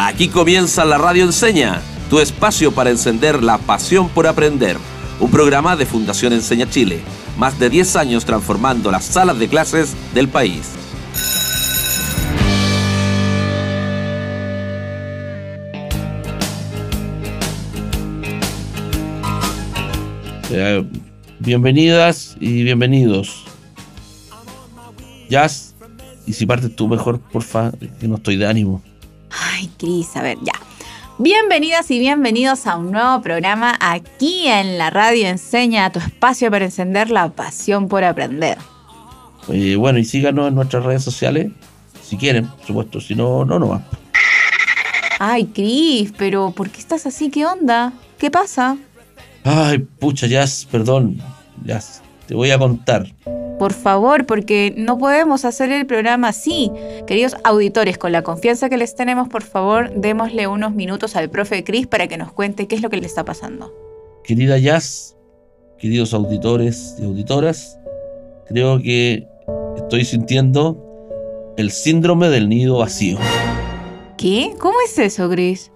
Aquí comienza la Radio Enseña, tu espacio para encender la pasión por aprender. Un programa de Fundación Enseña Chile, más de 10 años transformando las salas de clases del país. Eh, bienvenidas y bienvenidos. Jazz, y si partes tú mejor, porfa, que no estoy de ánimo. Ay, Cris, a ver, ya. Bienvenidas y bienvenidos a un nuevo programa aquí en la radio Enseña, tu espacio para encender la pasión por aprender. Eh, bueno, y síganos en nuestras redes sociales, si quieren, por supuesto, si no, no, no va. Ay, Cris, pero ¿por qué estás así? ¿Qué onda? ¿Qué pasa? Ay, pucha, Jazz, perdón, Jazz, te voy a contar. Por favor, porque no podemos hacer el programa así. Queridos auditores, con la confianza que les tenemos, por favor, démosle unos minutos al profe Cris para que nos cuente qué es lo que le está pasando. Querida Jazz, queridos auditores y auditoras, creo que estoy sintiendo el síndrome del nido vacío. ¿Qué? ¿Cómo es eso, Cris?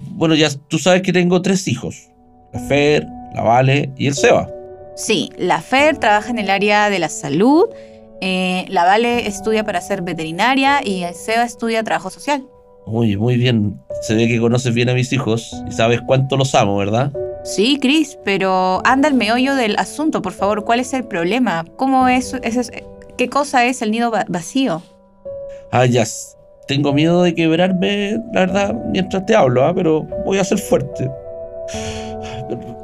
Bueno, ya tú sabes que tengo tres hijos, la Fer, la Vale y el Seba. Sí, la Fer trabaja en el área de la salud, eh, la Vale estudia para ser veterinaria y el Seba estudia trabajo social. Oye, muy bien. Se ve que conoces bien a mis hijos y sabes cuánto los amo, ¿verdad? Sí, Cris, pero anda el meollo del asunto, por favor. ¿Cuál es el problema? ¿Cómo es, es- qué cosa es el nido va- vacío? Ah, ya. Tengo miedo de quebrarme, la verdad, mientras te hablo, ¿ah? pero voy a ser fuerte.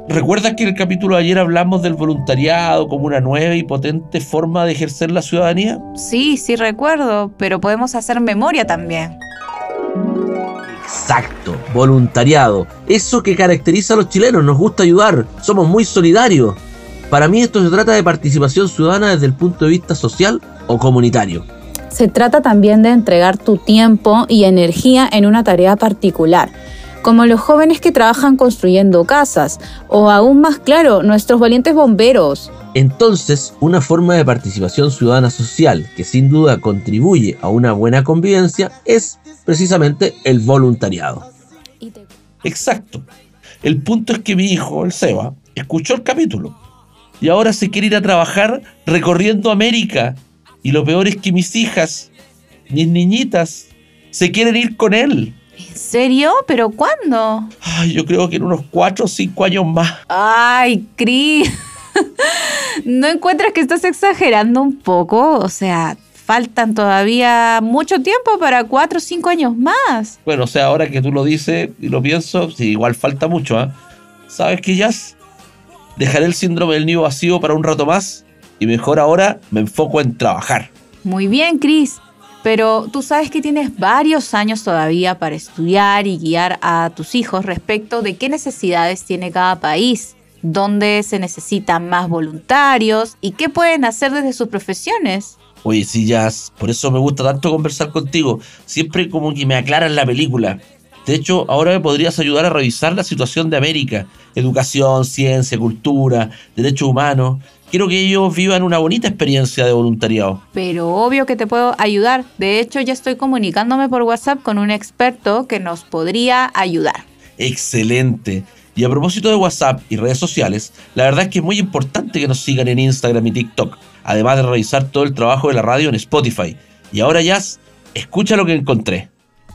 ¿Recuerdas que en el capítulo de ayer hablamos del voluntariado como una nueva y potente forma de ejercer la ciudadanía? Sí, sí recuerdo, pero podemos hacer memoria también. Exacto, voluntariado. Eso que caracteriza a los chilenos, nos gusta ayudar, somos muy solidarios. Para mí esto se trata de participación ciudadana desde el punto de vista social o comunitario. Se trata también de entregar tu tiempo y energía en una tarea particular, como los jóvenes que trabajan construyendo casas, o aún más claro, nuestros valientes bomberos. Entonces, una forma de participación ciudadana social que sin duda contribuye a una buena convivencia es precisamente el voluntariado. Exacto. El punto es que mi hijo, el Seba, escuchó el capítulo y ahora se quiere ir a trabajar recorriendo América. Y lo peor es que mis hijas, mis niñitas, se quieren ir con él. ¿En serio? ¿Pero cuándo? Ay, yo creo que en unos cuatro o cinco años más. Ay, Cris. ¿No encuentras que estás exagerando un poco? O sea, faltan todavía mucho tiempo para cuatro o cinco años más. Bueno, o sea, ahora que tú lo dices y lo pienso, sí, igual falta mucho, ¿ah? ¿Sabes qué, Jazz? Dejaré el síndrome del nido vacío para un rato más y mejor ahora me enfoco en trabajar. Muy bien, Cris. Pero tú sabes que tienes varios años todavía para estudiar y guiar a tus hijos respecto de qué necesidades tiene cada país, dónde se necesitan más voluntarios y qué pueden hacer desde sus profesiones. Oye, sí, Jazz, por eso me gusta tanto conversar contigo. Siempre como que me aclaran la película. De hecho, ahora me podrías ayudar a revisar la situación de América. Educación, ciencia, cultura, derechos humanos. Quiero que ellos vivan una bonita experiencia de voluntariado. Pero obvio que te puedo ayudar. De hecho, ya estoy comunicándome por WhatsApp con un experto que nos podría ayudar. Excelente. Y a propósito de WhatsApp y redes sociales, la verdad es que es muy importante que nos sigan en Instagram y TikTok, además de revisar todo el trabajo de la radio en Spotify. Y ahora ya, escucha lo que encontré.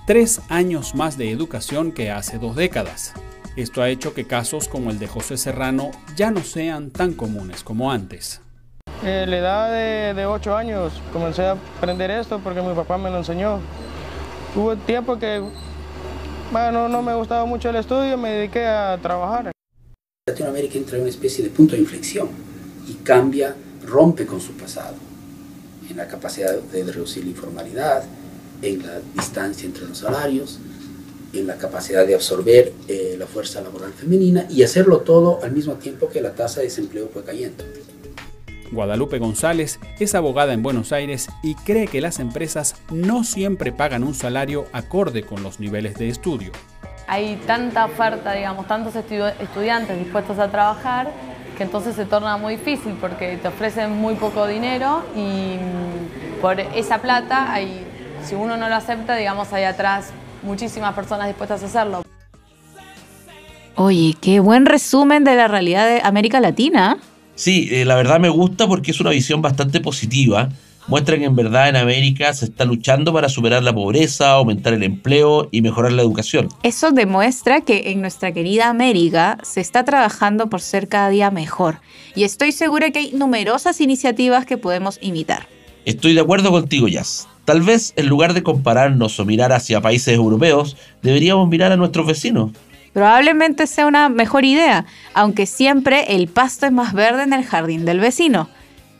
Tres años más de educación que hace dos décadas. Esto ha hecho que casos como el de José Serrano ya no sean tan comunes como antes. Eh, la edad de, de 8 años comencé a aprender esto porque mi papá me lo enseñó. Hubo tiempo que bueno, no me gustaba mucho el estudio y me dediqué a trabajar. Latinoamérica entra en una especie de punto de inflexión y cambia, rompe con su pasado, en la capacidad de reducir la informalidad, en la distancia entre los salarios, en la capacidad de absorber eh, la fuerza laboral femenina y hacerlo todo al mismo tiempo que la tasa de desempleo fue cayendo. Guadalupe González es abogada en Buenos Aires y cree que las empresas no siempre pagan un salario acorde con los niveles de estudio. Hay tanta oferta, digamos, tantos estu- estudiantes dispuestos a trabajar que entonces se torna muy difícil porque te ofrecen muy poco dinero y mm, por esa plata, hay, si uno no lo acepta, digamos, hay atrás muchísimas personas dispuestas a hacerlo. Oye, qué buen resumen de la realidad de América Latina. Sí, eh, la verdad me gusta porque es una visión bastante positiva. Muestra que en verdad en América se está luchando para superar la pobreza, aumentar el empleo y mejorar la educación. Eso demuestra que en nuestra querida América se está trabajando por ser cada día mejor. Y estoy segura que hay numerosas iniciativas que podemos imitar. Estoy de acuerdo contigo, Jazz. Tal vez en lugar de compararnos o mirar hacia países europeos, deberíamos mirar a nuestros vecinos. Probablemente sea una mejor idea, aunque siempre el pasto es más verde en el jardín del vecino.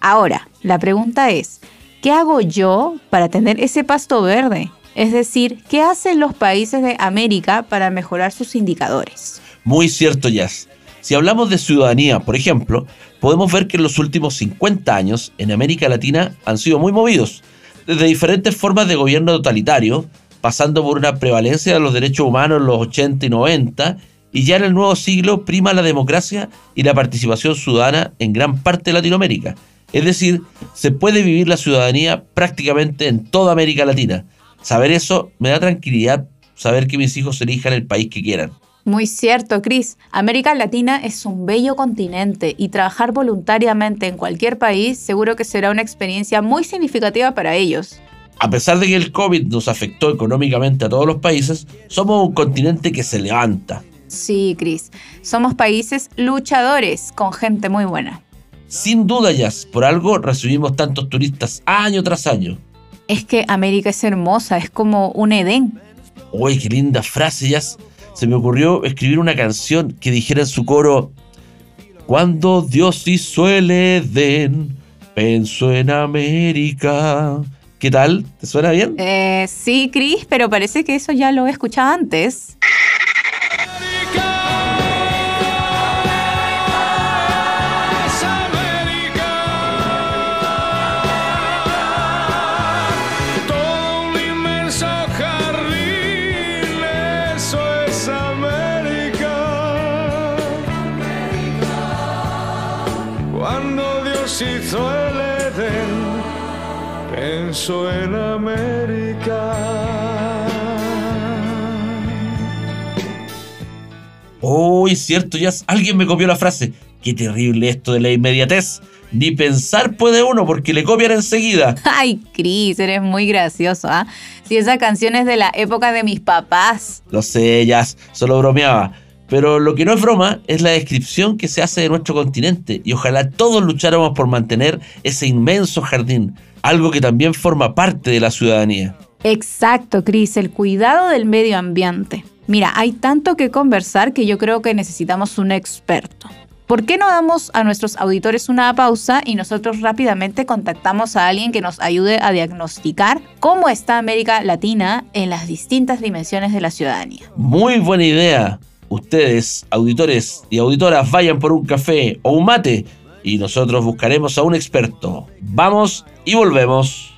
Ahora, la pregunta es, ¿qué hago yo para tener ese pasto verde? Es decir, ¿qué hacen los países de América para mejorar sus indicadores? Muy cierto, Jazz. Si hablamos de ciudadanía, por ejemplo, podemos ver que en los últimos 50 años en América Latina han sido muy movidos, desde diferentes formas de gobierno totalitario, pasando por una prevalencia de los derechos humanos en los 80 y 90, y ya en el nuevo siglo prima la democracia y la participación ciudadana en gran parte de Latinoamérica. Es decir, se puede vivir la ciudadanía prácticamente en toda América Latina. Saber eso me da tranquilidad, saber que mis hijos elijan el país que quieran. Muy cierto, Chris. América Latina es un bello continente y trabajar voluntariamente en cualquier país seguro que será una experiencia muy significativa para ellos. A pesar de que el COVID nos afectó económicamente a todos los países, somos un continente que se levanta. Sí, Chris. Somos países luchadores con gente muy buena. Sin duda, Jazz, por algo recibimos tantos turistas año tras año. Es que América es hermosa, es como un Edén. Uy, qué linda frase, Jazz. Se me ocurrió escribir una canción que dijera en su coro: Cuando Dios hizo el Edén, pensó en América. ¿Qué tal? ¿Te suena bien? Eh, sí, Chris, pero parece que eso ya lo he escuchado antes. Uy, cierto, Jazz. Alguien me copió la frase. Qué terrible esto de la inmediatez. Ni pensar puede uno porque le copian enseguida. Ay, Chris, eres muy gracioso, ¿ah? Si esa canción es de la época de mis papás. Lo sé, Jazz, solo bromeaba. Pero lo que no es broma es la descripción que se hace de nuestro continente y ojalá todos lucháramos por mantener ese inmenso jardín, algo que también forma parte de la ciudadanía. Exacto, Chris, el cuidado del medio ambiente. Mira, hay tanto que conversar que yo creo que necesitamos un experto. ¿Por qué no damos a nuestros auditores una pausa y nosotros rápidamente contactamos a alguien que nos ayude a diagnosticar cómo está América Latina en las distintas dimensiones de la ciudadanía? Muy buena idea. Ustedes, auditores y auditoras, vayan por un café o un mate y nosotros buscaremos a un experto. Vamos y volvemos.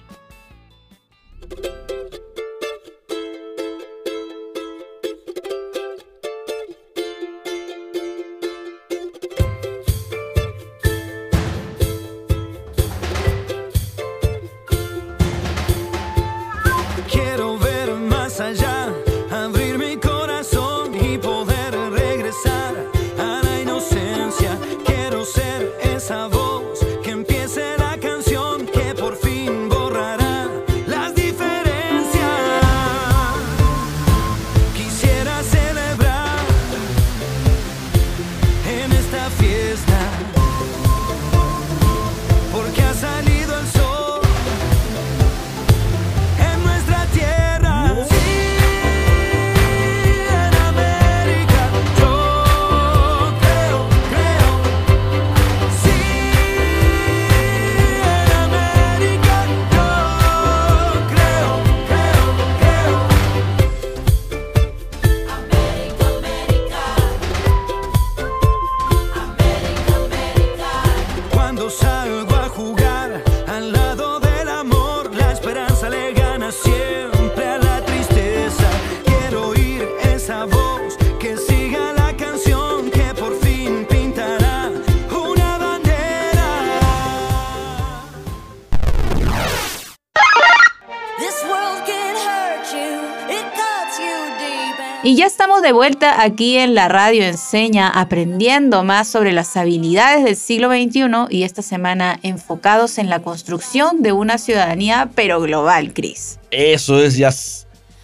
Vuelta aquí en la radio Enseña, aprendiendo más sobre las habilidades del siglo XXI y esta semana enfocados en la construcción de una ciudadanía, pero global, Cris. Eso es, ya.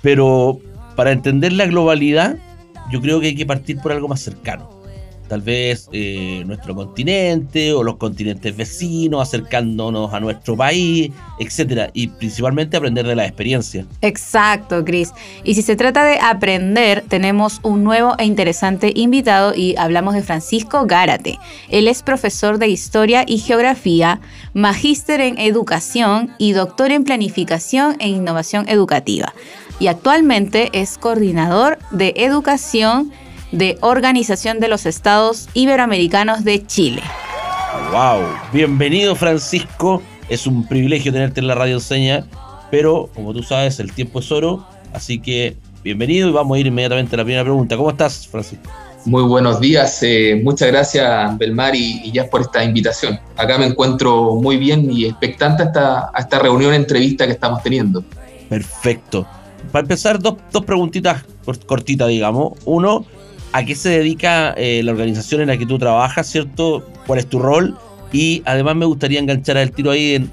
Pero para entender la globalidad, yo creo que hay que partir por algo más cercano tal vez eh, nuestro continente o los continentes vecinos, acercándonos a nuestro país, etcétera, y principalmente aprender de la experiencia. Exacto, Cris. Y si se trata de aprender, tenemos un nuevo e interesante invitado y hablamos de Francisco Gárate. Él es profesor de Historia y Geografía, magíster en Educación y doctor en Planificación e Innovación Educativa. Y actualmente es coordinador de Educación de Organización de los Estados Iberoamericanos de Chile. ¡Wow! Bienvenido Francisco, es un privilegio tenerte en la radio enseña, pero como tú sabes el tiempo es oro, así que bienvenido y vamos a ir inmediatamente a la primera pregunta. ¿Cómo estás Francisco? Muy buenos días, eh, muchas gracias Belmar y, y ya por esta invitación. Acá me encuentro muy bien y expectante a esta, a esta reunión entrevista que estamos teniendo. Perfecto. Para empezar, dos, dos preguntitas cortitas, digamos. Uno, a qué se dedica eh, la organización en la que tú trabajas, ¿cierto? ¿Cuál es tu rol? Y además me gustaría enganchar al tiro ahí en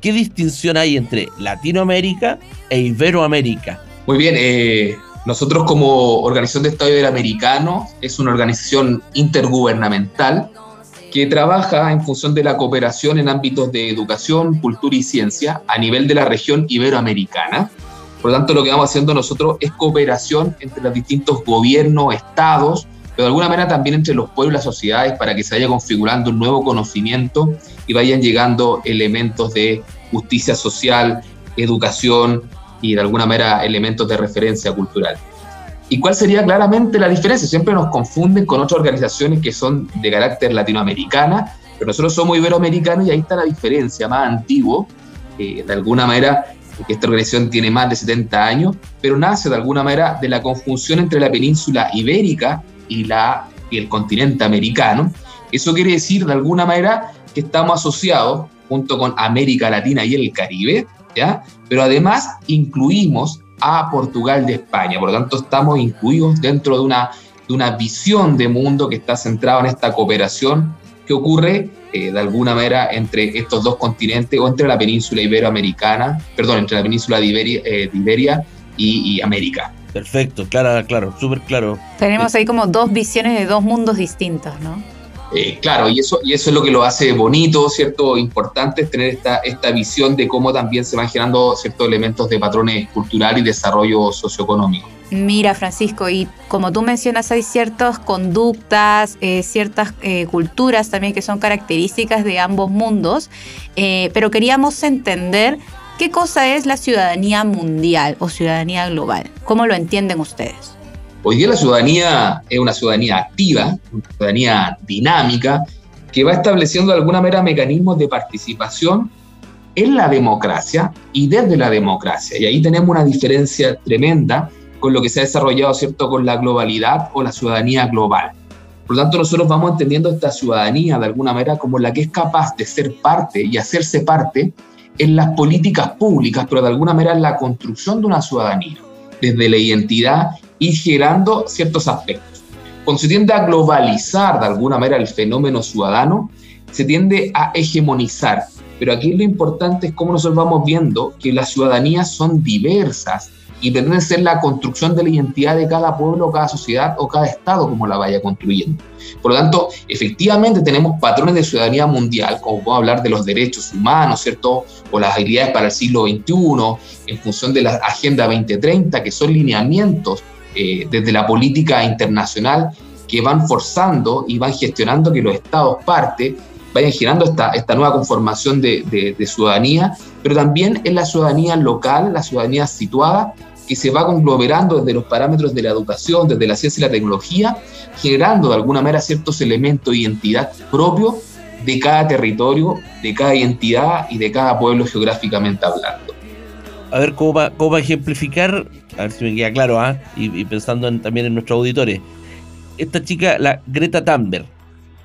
qué distinción hay entre Latinoamérica e Iberoamérica. Muy bien, eh, nosotros como Organización de Estado Iberoamericano es una organización intergubernamental que trabaja en función de la cooperación en ámbitos de educación, cultura y ciencia a nivel de la región iberoamericana. Por lo tanto, lo que vamos haciendo nosotros es cooperación entre los distintos gobiernos, estados, pero de alguna manera también entre los pueblos y las sociedades para que se vaya configurando un nuevo conocimiento y vayan llegando elementos de justicia social, educación y de alguna manera elementos de referencia cultural. ¿Y cuál sería claramente la diferencia? Siempre nos confunden con otras organizaciones que son de carácter latinoamericana, pero nosotros somos iberoamericanos y ahí está la diferencia, más antiguo, eh, de alguna manera porque esta organización tiene más de 70 años, pero nace de alguna manera de la conjunción entre la península ibérica y, la, y el continente americano. Eso quiere decir de alguna manera que estamos asociados junto con América Latina y el Caribe, ¿ya? pero además incluimos a Portugal de España, por lo tanto estamos incluidos dentro de una, de una visión de mundo que está centrada en esta cooperación que ocurre eh, de alguna manera entre estos dos continentes o entre la península iberoamericana, perdón, entre la península de Iberia, eh, de Iberia y, y, América. Perfecto, claro, claro, súper claro. Tenemos ahí como dos visiones de dos mundos distintos, ¿no? Eh, claro, y eso, y eso es lo que lo hace bonito, ¿cierto? Importante es tener esta, esta visión de cómo también se van generando ciertos elementos de patrones cultural y desarrollo socioeconómico. Mira, Francisco, y como tú mencionas, hay ciertas conductas, eh, ciertas eh, culturas también que son características de ambos mundos, eh, pero queríamos entender qué cosa es la ciudadanía mundial o ciudadanía global. ¿Cómo lo entienden ustedes? Hoy día la ciudadanía es una ciudadanía activa, una ciudadanía dinámica, que va estableciendo de alguna manera mecanismos de participación en la democracia y desde la democracia. Y ahí tenemos una diferencia tremenda con lo que se ha desarrollado, ¿cierto?, con la globalidad o la ciudadanía global. Por lo tanto, nosotros vamos entendiendo esta ciudadanía de alguna manera como la que es capaz de ser parte y hacerse parte en las políticas públicas, pero de alguna manera en la construcción de una ciudadanía, desde la identidad y generando ciertos aspectos. Cuando se tiende a globalizar de alguna manera el fenómeno ciudadano, se tiende a hegemonizar. Pero aquí lo importante es cómo nosotros vamos viendo que las ciudadanías son diversas y pretende ser la construcción de la identidad de cada pueblo, cada sociedad o cada estado como la vaya construyendo. Por lo tanto, efectivamente tenemos patrones de ciudadanía mundial, como puedo hablar de los derechos humanos, ¿cierto? O las habilidades para el siglo XXI, en función de la Agenda 2030, que son lineamientos eh, desde la política internacional que van forzando y van gestionando que los estados parte vayan generando esta, esta nueva conformación de, ciudadanía, pero también en la ciudadanía local, la ciudadanía situada, que se va conglomerando desde los parámetros de la educación, desde la ciencia y la tecnología, generando de alguna manera ciertos elementos de identidad propios de cada territorio, de cada identidad y de cada pueblo geográficamente hablando. A ver, ¿cómo va, cómo va a ejemplificar? A ver si me queda claro, ¿ah? y, pensando en, también en nuestros auditores. Esta chica, la Greta Thunberg,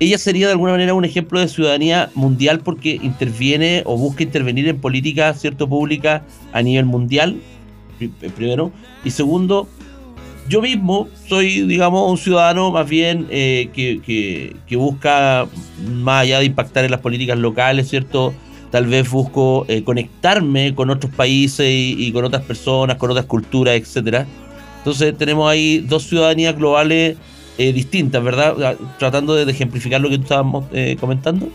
ella sería de alguna manera un ejemplo de ciudadanía mundial porque interviene o busca intervenir en políticas cierto pública a nivel mundial primero y segundo yo mismo soy, digamos, un ciudadano más bien eh, que, que, busca, más allá de impactar en las políticas locales, ¿cierto? Tal vez busco eh, conectarme con otros países y, y, con otras personas, con otras culturas, etcétera. Entonces tenemos ahí dos ciudadanías globales eh, distintas, ¿verdad? Tratando de, ejemplificar lo que tú estábamos eh, comentando.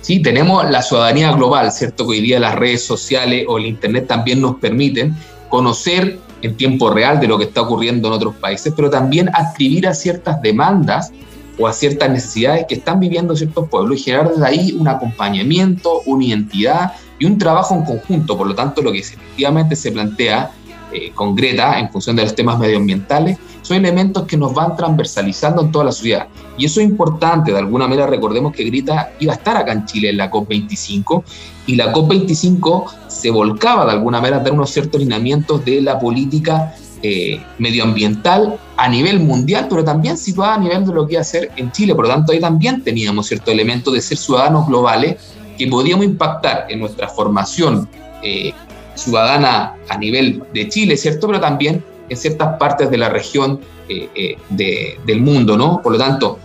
Sí, tenemos la ciudadanía global, ¿cierto? Que hoy día las redes sociales o el Internet también nos permiten conocer en tiempo real de lo que está ocurriendo en otros países, pero también adscribir a ciertas demandas o a ciertas necesidades que están viviendo ciertos pueblos y generar desde ahí un acompañamiento, una identidad y un trabajo en conjunto. Por lo tanto, lo que efectivamente se plantea eh, con Greta en función de los temas medioambientales son elementos que nos van transversalizando en toda la ciudad. Y eso es importante, de alguna manera recordemos que Greta iba a estar acá en Chile en la COP25 y la COP25 se volcaba de alguna manera a dar unos ciertos lineamientos de la política eh, medioambiental a nivel mundial, pero también situada a nivel de lo que iba a hacer en Chile. Por lo tanto, ahí también teníamos ciertos elementos de ser ciudadanos globales que podíamos impactar en nuestra formación eh, ciudadana a nivel de Chile, ¿cierto? Pero también en ciertas partes de la región eh, eh, de, del mundo, ¿no? Por lo tanto,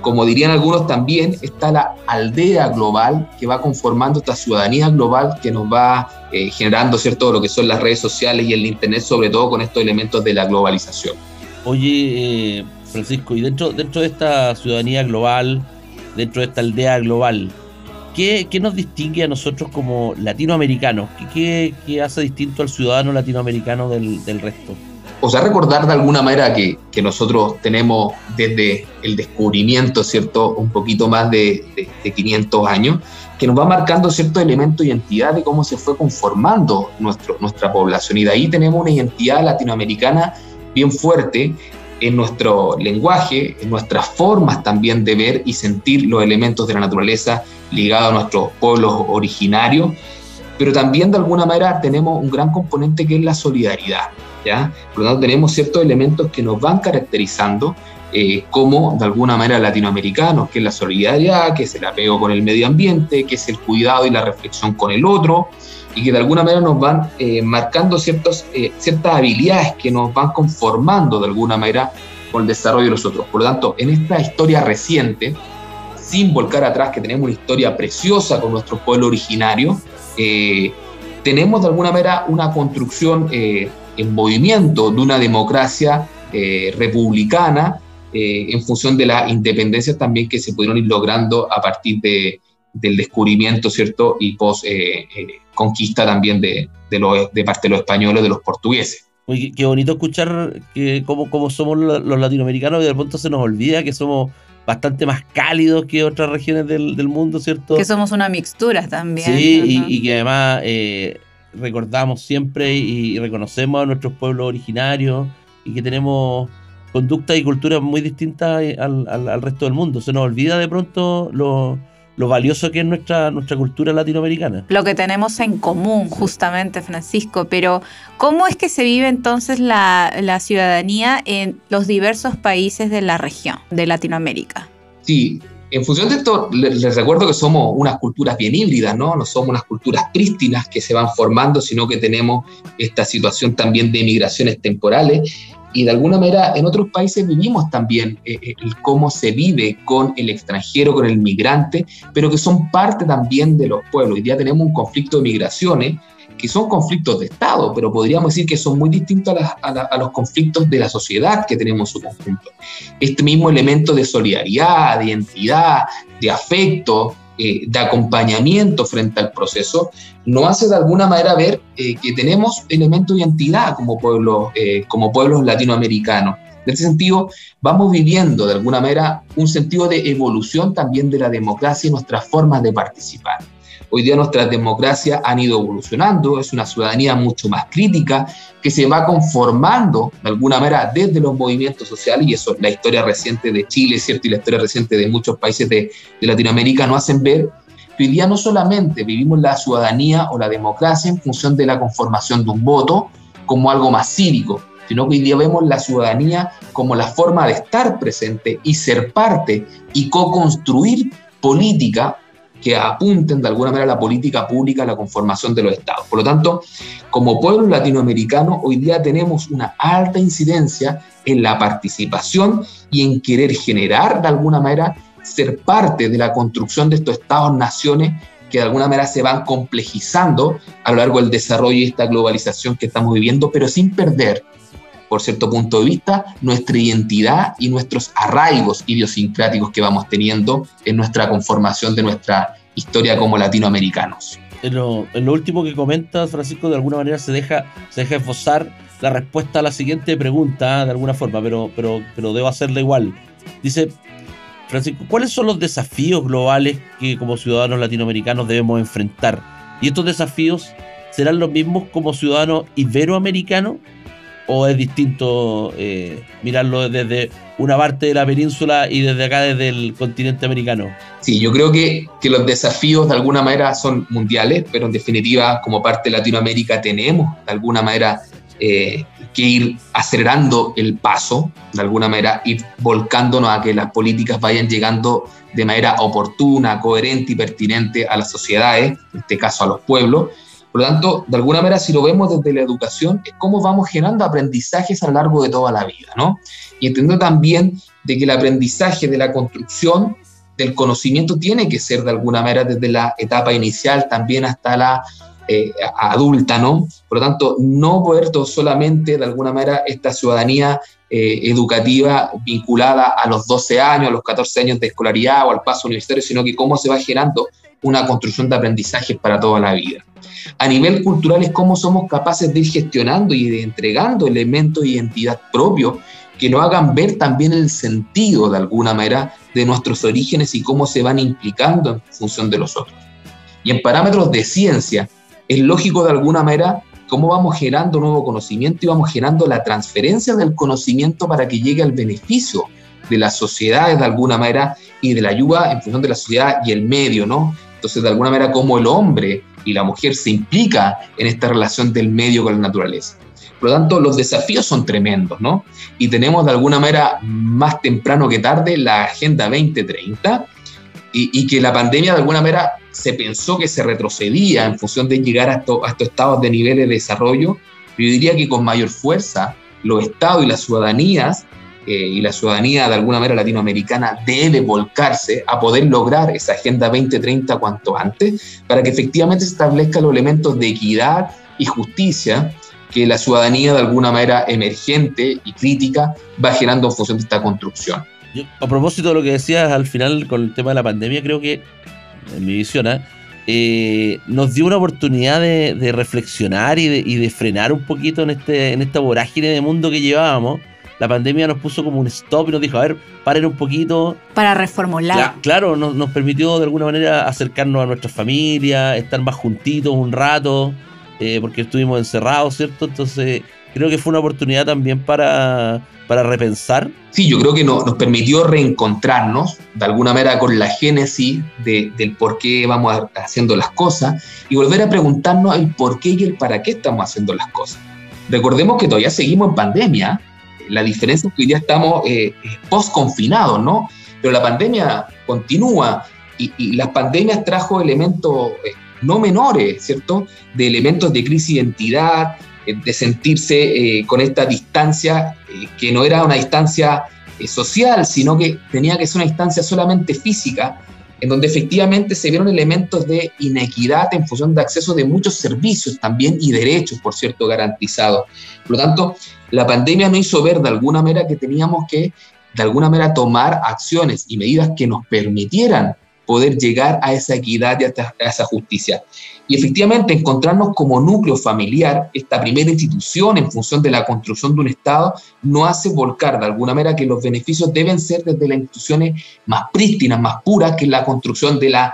como dirían algunos también, está la aldea global que va conformando esta ciudadanía global que nos va eh, generando, ¿cierto?, lo que son las redes sociales y el Internet, sobre todo con estos elementos de la globalización. Oye, Francisco, y dentro, dentro de esta ciudadanía global, dentro de esta aldea global, ¿Qué, ¿Qué, nos distingue a nosotros como latinoamericanos? ¿Qué, hace distinto al ciudadano latinoamericano del, resto? O sea, recordar de alguna manera que, nosotros tenemos desde el descubrimiento, ¿cierto? Un poquito más de, de, de 500 años, que nos va marcando cierto elemento de identidad de cómo se fue conformando nuestra población. Y de ahí tenemos una identidad latinoamericana bien fuerte en nuestro lenguaje, en nuestras formas también de ver y sentir los elementos de la naturaleza ligados a nuestros pueblos originarios, pero también de alguna manera tenemos un gran componente que es la solidaridad, ¿ya? Por lo tanto, tenemos ciertos elementos que nos van caracterizando eh, como de alguna manera latinoamericanos, que es la solidaridad, que es el apego con el medio ambiente, que es el cuidado y la reflexión con el otro, y que de alguna manera nos van eh, marcando ciertos, eh, ciertas habilidades que nos van conformando de alguna manera con el desarrollo de los otros. Por lo tanto, en esta historia reciente, sin volcar atrás que tenemos una historia preciosa con nuestro pueblo originario, eh, tenemos de alguna manera una construcción en movimiento de una democracia republicana en función de las independencias también que se pudieron ir logrando a partir de, del descubrimiento, ¿cierto? Y post conquista también de, de, lo, de parte de los españoles, de los portugueses. Qué bonito escuchar que cómo, cómo somos los latinoamericanos y de pronto se nos olvida que somos bastante más cálidos que otras regiones del, del mundo, ¿cierto? Que somos una mixtura también. Sí, y, y, que además eh, recordamos siempre y, y, reconocemos a nuestros pueblos originarios y que tenemos conductas y culturas muy distintas al, al, al, resto del mundo. Se nos olvida de pronto lo, lo valioso que es nuestra, nuestra cultura latinoamericana. Lo que tenemos en común, justamente, Francisco. Pero, ¿cómo es que se vive entonces la, la ciudadanía en los diversos países de la región, de Latinoamérica? Sí, en función de esto, les, les, recuerdo que somos unas culturas bien híbridas, ¿no? No somos unas culturas prístinas que se van formando, sino que tenemos esta situación también de migraciones temporales y de alguna manera en otros países vivimos también eh, el cómo se vive con el extranjero, con el migrante, pero que son parte también de los pueblos. Hoy día tenemos un conflicto de migraciones que son conflictos de Estado, pero podríamos decir que son muy distintos a, a, los conflictos de la sociedad que tenemos en su conjunto. Este mismo elemento de solidaridad, de identidad, de afecto, eh, de acompañamiento frente al proceso, nos hace de alguna manera ver eh, que tenemos elementos de identidad como, pueblo, eh, como pueblos latinoamericanos. En ese sentido, vamos viviendo de alguna manera un sentido de evolución también de la democracia y nuestras formas de participar. Hoy día nuestras democracias han ido evolucionando, es una ciudadanía mucho más crítica que se va conformando de alguna manera desde los movimientos sociales y eso la historia reciente de Chile, ¿cierto? Y la historia reciente de muchos países de, Latinoamérica nos hacen ver que hoy día no solamente vivimos la ciudadanía o la democracia en función de la conformación de un voto como algo más cívico, sino que hoy día vemos la ciudadanía como la forma de estar presente y ser parte y co-construir política que apunten de alguna manera a la política pública, a la conformación de los estados. Por lo tanto, como pueblo latinoamericano, hoy día tenemos una alta incidencia en la participación y en querer generar de alguna manera ser parte de la construcción de estos estados-naciones que de alguna manera se van complejizando a lo largo del desarrollo y esta globalización que estamos viviendo, pero sin perder, por cierto punto de vista, nuestra identidad y nuestros arraigos idiosincráticos que vamos teniendo en nuestra conformación de nuestra historia como latinoamericanos. En lo, último que comentas, Francisco, de alguna manera se deja, se deja esbozar la respuesta a la siguiente pregunta, de alguna forma, pero, pero, pero debo hacerla igual. Dice, Francisco, ¿cuáles son los desafíos globales que como ciudadanos latinoamericanos debemos enfrentar? ¿Y estos desafíos serán los mismos como ciudadanos iberoamericanos? ¿O es distinto eh, mirarlo desde una parte de la península y desde acá, desde el continente americano? Sí, yo creo que, que los desafíos de alguna manera son mundiales, pero en definitiva, como parte de Latinoamérica, tenemos de alguna manera eh, que ir acelerando el paso, de alguna manera, ir volcándonos a que las políticas vayan llegando de manera oportuna, coherente y pertinente a las sociedades, en este caso a los pueblos. Por lo tanto, de alguna manera, si lo vemos desde la educación, es cómo vamos generando aprendizajes a lo largo de toda la vida, ¿no? Y entiendo también de que el aprendizaje de la construcción del conocimiento tiene que ser de alguna manera desde la etapa inicial también hasta la eh, adulta, ¿no? Por lo tanto, no poder solamente, de alguna manera, esta ciudadanía eh, educativa vinculada a los 12 años, a los 14 años de escolaridad o al paso universitario, sino que cómo se va generando una construcción de aprendizajes para toda la vida. A nivel cultural es cómo somos capaces de ir gestionando y de entregando elementos de identidad propios que nos hagan ver también el sentido de alguna manera de nuestros orígenes y cómo se van implicando en función de los otros. Y en parámetros de ciencia, es lógico de alguna manera cómo vamos generando nuevo conocimiento y vamos generando la transferencia del conocimiento para que llegue al beneficio de las sociedades de alguna manera y de la ayuda en función de la sociedad y el medio, ¿no? Entonces, de alguna manera, cómo el hombre y la mujer se implica en esta relación del medio con la naturaleza. Por lo tanto, los desafíos son tremendos, ¿no? Y tenemos de alguna manera más temprano que tarde la Agenda 2030 y, que la pandemia de alguna manera se pensó que se retrocedía en función de llegar a, estos estados de nivel de desarrollo, yo diría que con mayor fuerza los estados y las ciudadanías, eh, y la ciudadanía de alguna manera latinoamericana debe volcarse a poder lograr esa Agenda 2030 cuanto antes, para que efectivamente se establezcan los elementos de equidad y justicia que la ciudadanía de alguna manera emergente y crítica va generando en función de esta construcción a propósito de lo que decías al final con el tema de la pandemia, creo que, en mi visión, ¿eh? Eh, nos dio una oportunidad de, reflexionar y de, frenar un poquito en, este, en esta vorágine de mundo que llevábamos. La pandemia nos puso como un stop y nos dijo, a ver, paren un poquito. Para reformular. claro, nos, nos permitió de alguna manera acercarnos a nuestra familia, estar más juntitos un rato, eh, porque estuvimos encerrados, ¿cierto? Entonces, creo que fue una oportunidad también para para repensar? Sí, yo creo que nos permitió reencontrarnos de alguna manera con la génesis del por qué vamos haciendo las cosas y volver a preguntarnos el por qué y el para qué estamos haciendo las cosas. Recordemos que todavía seguimos en pandemia, la diferencia es que hoy día estamos eh, post-confinados, ¿no? Pero la pandemia continúa y, las pandemias trajo elementos eh, no menores, ¿cierto? De elementos de crisis de identidad, eh, de sentirse eh, con esta distancia, que no era una distancia social, sino que tenía que ser una distancia solamente física, en donde efectivamente se vieron elementos de inequidad en función de acceso de muchos servicios también y derechos, por cierto, garantizados. Por lo tanto, la pandemia nos hizo ver de alguna manera que teníamos que, de alguna manera, tomar acciones y medidas que nos permitieran poder llegar a esa equidad y a esa justicia. Y efectivamente, encontrarnos como núcleo familiar, esta primera institución en función de la construcción de un Estado, no hace volcar de alguna manera que los beneficios deben ser desde las instituciones más prístinas, más puras, que la construcción de la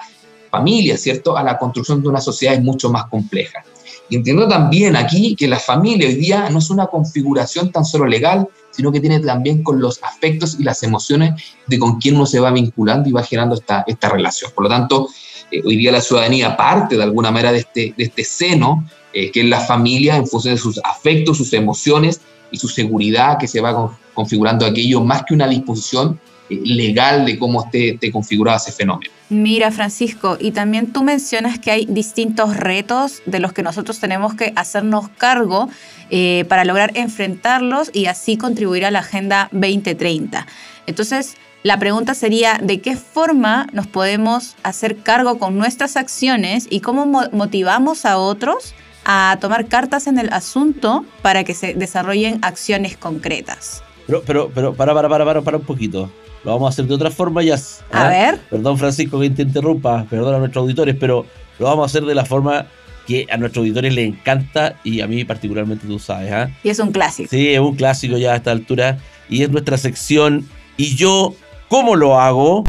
familia, ¿cierto?, a la construcción de una sociedad mucho más compleja. Y entiendo también aquí que la familia hoy día no es una configuración tan solo legal, sino que tiene también con los afectos y las emociones de con quién uno se va vinculando y va generando esta, esta relación. Por lo tanto, eh, hoy día la ciudadanía parte de alguna manera de este, de este seno, eh, que es la familia, en función de sus afectos, sus emociones y su seguridad que se va configurando aquello, más que una disposición, legal de cómo esté, esté configurado ese fenómeno. Mira, Francisco, y también tú mencionas que hay distintos retos de los que nosotros tenemos que hacernos cargo eh, para lograr enfrentarlos y así contribuir a la Agenda 2030. Entonces, la pregunta sería, ¿de qué forma nos podemos hacer cargo con nuestras acciones y cómo mo- motivamos a otros a tomar cartas en el asunto para que se desarrollen acciones concretas? Pero, pero, pero, para, para, para, para, para un poquito. Lo vamos a hacer de otra forma, ya. A ver. Perdón, Francisco, que te interrumpa, perdón a nuestros auditores, pero lo vamos a hacer de la forma que a nuestros auditores les encanta y a mí particularmente tú sabes, ¿ah? Y es un clásico. Sí, es un clásico ya a esta altura y es nuestra sección. ¿Y yo cómo lo hago?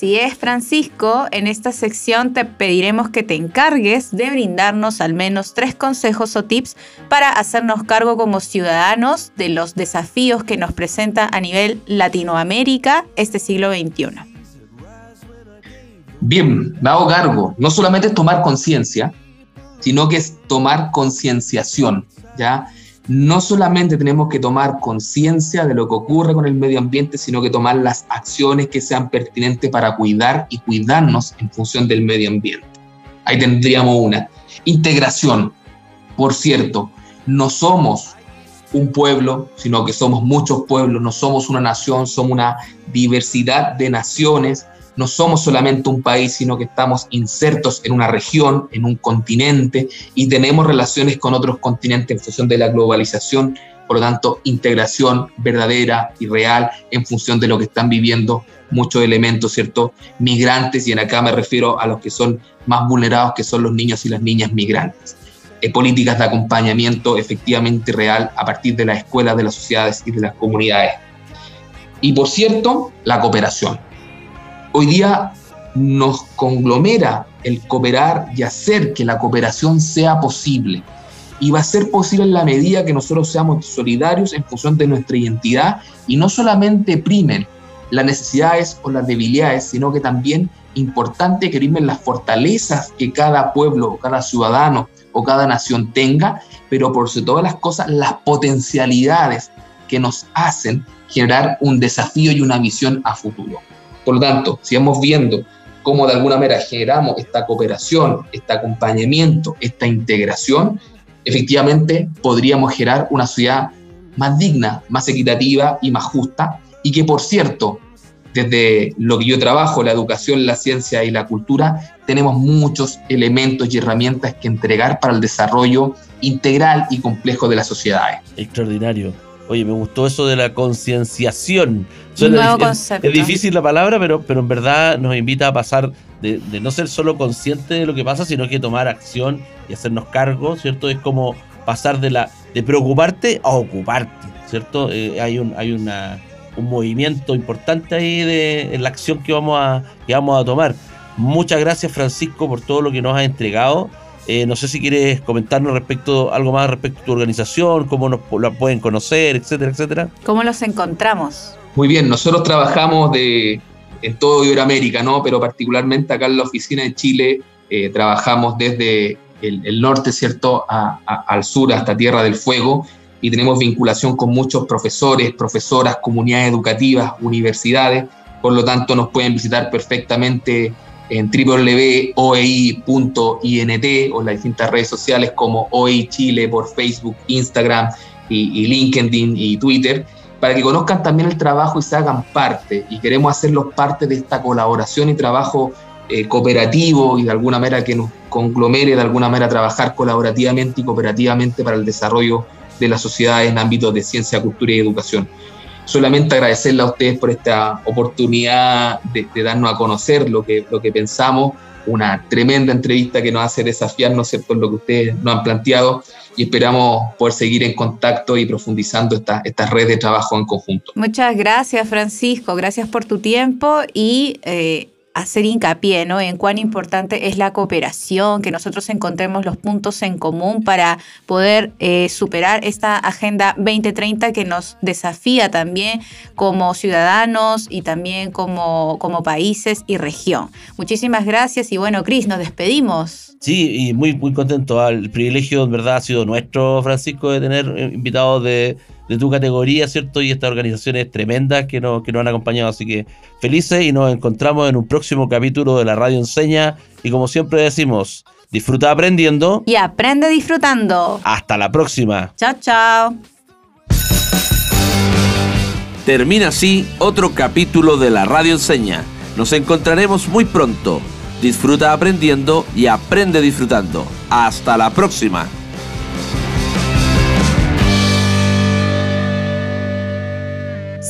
Así es, Francisco. En esta sección te pediremos que te encargues de brindarnos al menos tres consejos o tips para hacernos cargo como ciudadanos de los desafíos que nos presenta a nivel Latinoamérica este siglo XXI. Bien, me hago cargo. No solamente es tomar conciencia, sino que es tomar concienciación, ¿ya? No solamente tenemos que tomar conciencia de lo que ocurre con el medio ambiente, sino que tomar las acciones que sean pertinentes para cuidar y cuidarnos en función del medio ambiente. Ahí tendríamos una. Integración. Por cierto, no somos un pueblo, sino que somos muchos pueblos, no somos una nación, somos una diversidad de naciones, no somos solamente un país, sino que estamos insertos en una región, en un continente y tenemos relaciones con otros continentes en función de la globalización, por lo tanto, integración verdadera y real en función de lo que están viviendo muchos elementos, ¿cierto? Migrantes, y en acá me refiero a los que son más vulnerados, que son los niños y las niñas migrantes. Eh, políticas de acompañamiento efectivamente real a partir de las escuelas, de las sociedades y de las comunidades. Y por cierto, la cooperación hoy día nos conglomera el cooperar y hacer que la cooperación sea posible. Y va a ser posible en la medida que nosotros seamos solidarios en función de nuestra identidad y no solamente primen las necesidades o las debilidades, sino que también importante que primen las fortalezas que cada pueblo, cada ciudadano o cada nación tenga, pero por sobre todas las cosas, las potencialidades que nos hacen generar un desafío y una visión a futuro. Por lo tanto, si vamos viendo cómo de alguna manera generamos esta cooperación, este acompañamiento, esta integración, efectivamente podríamos generar una sociedad más digna, más equitativa y más justa, y que por cierto, desde lo que yo trabajo, la educación, la ciencia y la cultura, tenemos muchos elementos y herramientas que entregar para el desarrollo integral y complejo de las sociedades. Extraordinario. Oye, me gustó eso de la concienciación. Es-. Es, difícil la palabra, pero, pero en verdad nos invita a pasar de, de no ser solo consciente de lo que pasa, sino que tomar acción y hacernos cargo, ¿cierto? Es como pasar de la de preocuparte a ocuparte, ¿cierto? Eh, hay un, hay una, un movimiento importante ahí de, en la acción que vamos, a, que vamos a tomar. Muchas gracias, Francisco, por todo lo que nos has entregado. Eh, no sé si quieres comentarnos respecto algo más respecto a tu organización, cómo nos la pueden conocer, etcétera, etcétera. ¿Cómo los encontramos? Muy bien, nosotros trabajamos de, en todo Iberoamérica, ¿no? pero particularmente acá en la oficina de Chile eh, trabajamos desde el, el norte, ¿cierto?, a- a- al sur, hasta Tierra del Fuego, y tenemos vinculación con muchos profesores, profesoras, comunidades educativas, universidades, por lo tanto nos pueden visitar perfectamente en www.oei.int o en las distintas redes sociales como OEI Chile por Facebook, Instagram y, y LinkedIn y Twitter para que conozcan también el trabajo y se hagan parte. Y queremos hacerlos parte de esta colaboración y trabajo eh, cooperativo y de alguna manera que nos conglomere, de alguna manera trabajar colaborativamente y cooperativamente para el desarrollo de la sociedad en ámbitos de ciencia, cultura y educación. Solamente agradecerle a ustedes por esta oportunidad de, darnos a conocer lo que, lo que pensamos, una tremenda entrevista que nos hace desafiarnos ¿cierto? en lo que ustedes nos han planteado y esperamos poder seguir en contacto y profundizando esta- estas redes de trabajo en conjunto. Muchas gracias, Francisco. Gracias por tu tiempo y eh, hacer hincapié ¿no? en cuán importante es la cooperación, que nosotros encontremos los puntos en común para poder eh, superar esta Agenda 2030 que nos desafía también como ciudadanos y también como, como países y región. Muchísimas gracias y bueno, Cris, nos despedimos. Sí, y muy, muy contento. El privilegio, en verdad, ha sido nuestro, Francisco, de tener eh, invitados de de tu categoría, ¿cierto? Y estas organizaciones tremendas que nos, que nos han acompañado. Así que felices y nos encontramos en un próximo capítulo de la Radio Enseña. Y como siempre decimos, disfruta aprendiendo. Y aprende disfrutando. Hasta la próxima. Chao, chao. Termina así otro capítulo de la Radio Enseña. Nos encontraremos muy pronto. Disfruta aprendiendo y aprende disfrutando. Hasta la próxima.